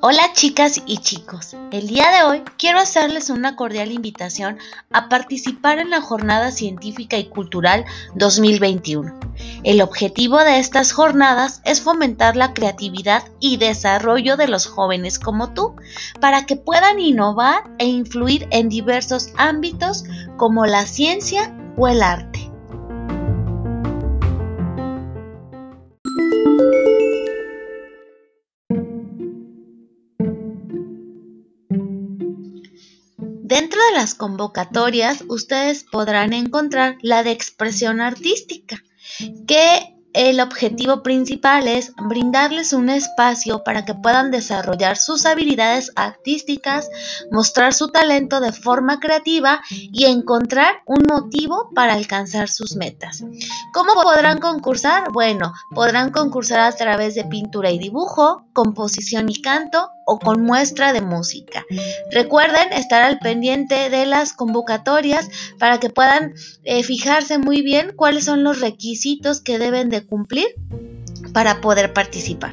Hola chicas y chicos, el día de hoy quiero hacerles una cordial invitación a participar en la Jornada Científica y Cultural 2021. El objetivo de estas jornadas es fomentar la creatividad y desarrollo de los jóvenes como tú, para que puedan innovar e influir en diversos ámbitos como la ciencia o el arte. Las convocatorias ustedes podrán encontrar la de expresión artística, que el objetivo principal es brindarles un espacio para que puedan desarrollar sus habilidades artísticas, mostrar su talento de forma creativa y encontrar un motivo para alcanzar sus metas. ¿Cómo podrán concursar? Bueno, podrán concursar a través de pintura y dibujo, composición y canto o con muestra de música. Recuerden estar al pendiente de las convocatorias para que puedan eh, fijarse muy bien cuáles son los requisitos que deben de cumplir para poder participar.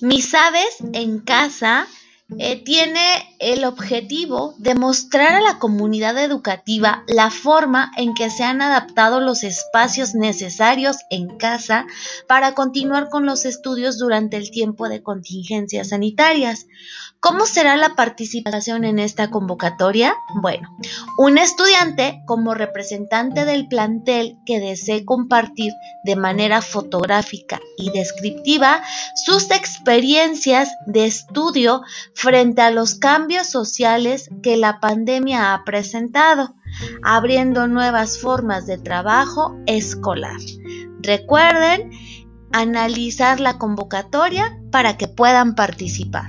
Mis aves en casa eh, tiene el objetivo de mostrar a la comunidad educativa la forma en que se han adaptado los espacios necesarios en casa para continuar con los estudios durante el tiempo de contingencias sanitarias. ¿Cómo será la participación en esta convocatoria? Bueno, un estudiante como representante del plantel que desee compartir de manera fotográfica y descriptiva sus experiencias de estudio frente a los cambios sociales que la pandemia ha presentado, abriendo nuevas formas de trabajo escolar. Recuerden analizar la convocatoria para que puedan participar.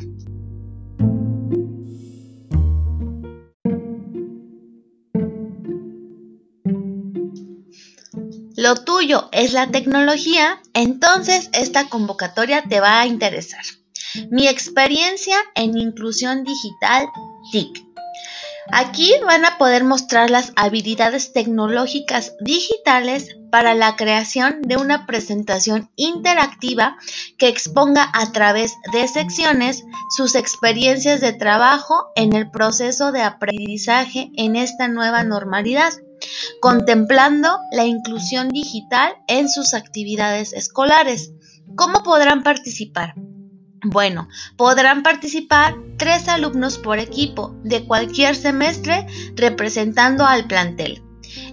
lo tuyo es la tecnología, entonces esta convocatoria te va a interesar. Mi experiencia en inclusión digital TIC. Aquí van a poder mostrar las habilidades tecnológicas digitales para la creación de una presentación interactiva que exponga a través de secciones sus experiencias de trabajo en el proceso de aprendizaje en esta nueva normalidad contemplando la inclusión digital en sus actividades escolares. ¿Cómo podrán participar? Bueno, podrán participar tres alumnos por equipo de cualquier semestre representando al plantel.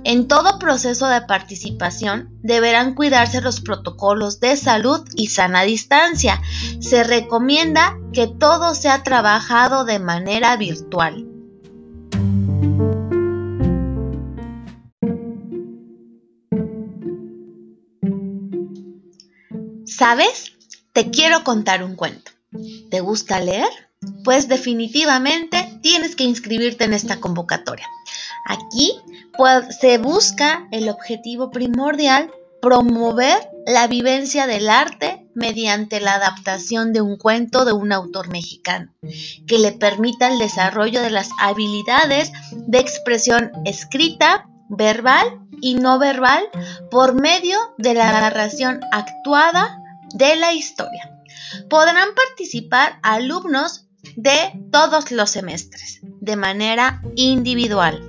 En todo proceso de participación deberán cuidarse los protocolos de salud y sana distancia. Se recomienda que todo sea trabajado de manera virtual. ¿Sabes? Te quiero contar un cuento. ¿Te gusta leer? Pues definitivamente tienes que inscribirte en esta convocatoria. Aquí pues, se busca el objetivo primordial, promover la vivencia del arte mediante la adaptación de un cuento de un autor mexicano, que le permita el desarrollo de las habilidades de expresión escrita, verbal y no verbal por medio de la narración actuada de la historia. Podrán participar alumnos de todos los semestres de manera individual.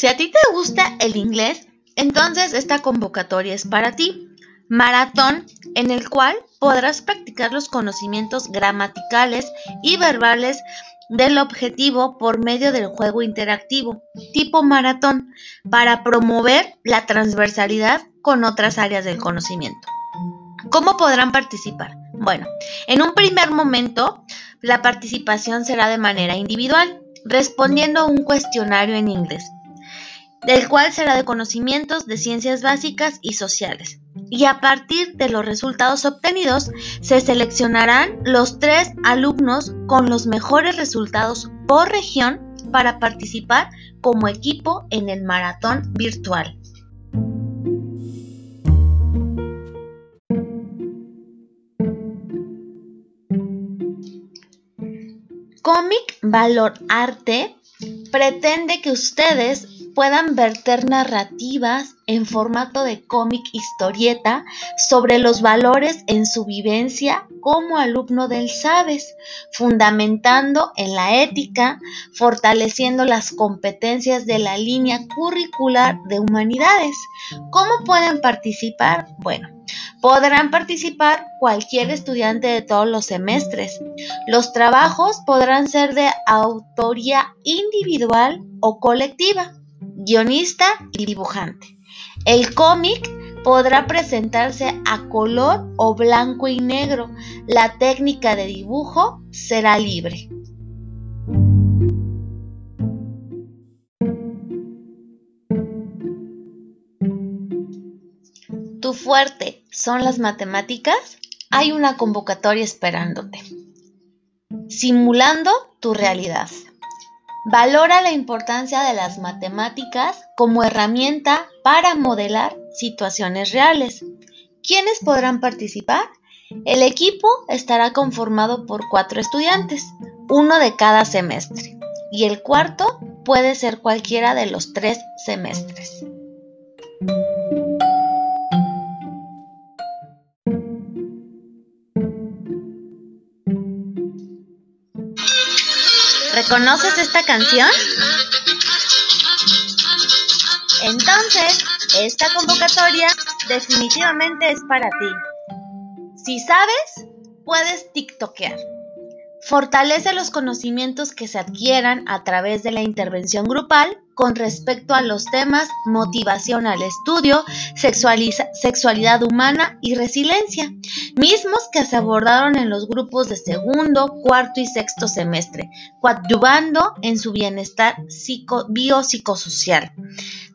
Si a ti te gusta el inglés, entonces esta convocatoria es para ti. Maratón en el cual podrás practicar los conocimientos gramaticales y verbales del objetivo por medio del juego interactivo, tipo maratón, para promover la transversalidad con otras áreas del conocimiento. ¿Cómo podrán participar? Bueno, en un primer momento, la participación será de manera individual, respondiendo a un cuestionario en inglés del cual será de conocimientos de ciencias básicas y sociales y a partir de los resultados obtenidos se seleccionarán los tres alumnos con los mejores resultados por región para participar como equipo en el maratón virtual. Comic Valor Arte pretende que ustedes puedan verter narrativas en formato de cómic historieta sobre los valores en su vivencia como alumno del Sabes, fundamentando en la ética, fortaleciendo las competencias de la línea curricular de humanidades. ¿Cómo pueden participar? Bueno, Podrán participar cualquier estudiante de todos los semestres. Los trabajos podrán ser de autoría individual o colectiva guionista y dibujante. El cómic podrá presentarse a color o blanco y negro. La técnica de dibujo será libre. ¿Tu fuerte son las matemáticas? Hay una convocatoria esperándote. Simulando tu realidad. Valora la importancia de las matemáticas como herramienta para modelar situaciones reales. ¿Quiénes podrán participar? El equipo estará conformado por cuatro estudiantes, uno de cada semestre, y el cuarto puede ser cualquiera de los tres semestres. ¿Reconoces esta canción? Entonces, esta convocatoria definitivamente es para ti. Si sabes, puedes TikTokear. Fortalece los conocimientos que se adquieran a través de la intervención grupal con respecto a los temas motivación al estudio, sexualidad humana y resiliencia, mismos que se abordaron en los grupos de segundo, cuarto y sexto semestre, coadyuvando en su bienestar biopsicosocial.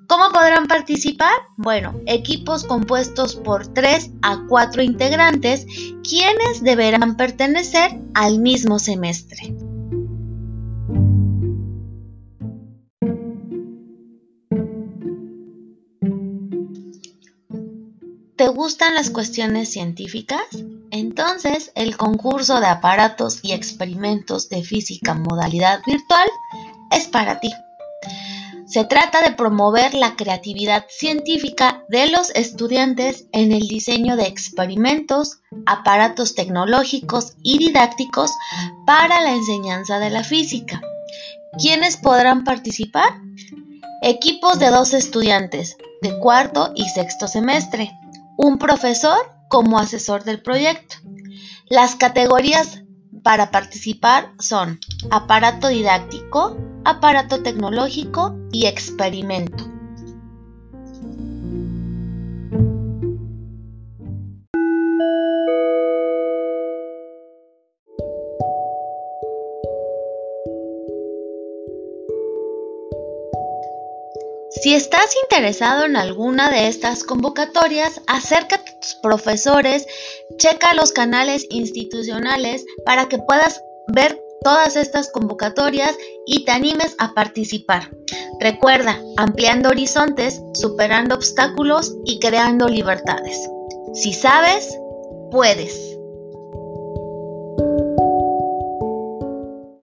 ¿Cómo podrán participar? Bueno, equipos compuestos por 3 a 4 integrantes, quienes deberán pertenecer al mismo semestre. ¿Te gustan las cuestiones científicas? Entonces, el concurso de aparatos y experimentos de física modalidad virtual es para ti. Se trata de promover la creatividad científica de los estudiantes en el diseño de experimentos, aparatos tecnológicos y didácticos para la enseñanza de la física. ¿Quiénes podrán participar? Equipos de dos estudiantes de cuarto y sexto semestre un profesor como asesor del proyecto. Las categorías para participar son aparato didáctico, aparato tecnológico y experimento. Si estás interesado en alguna de estas convocatorias, acércate a tus profesores, checa los canales institucionales para que puedas ver todas estas convocatorias y te animes a participar. Recuerda, ampliando horizontes, superando obstáculos y creando libertades. Si sabes, puedes.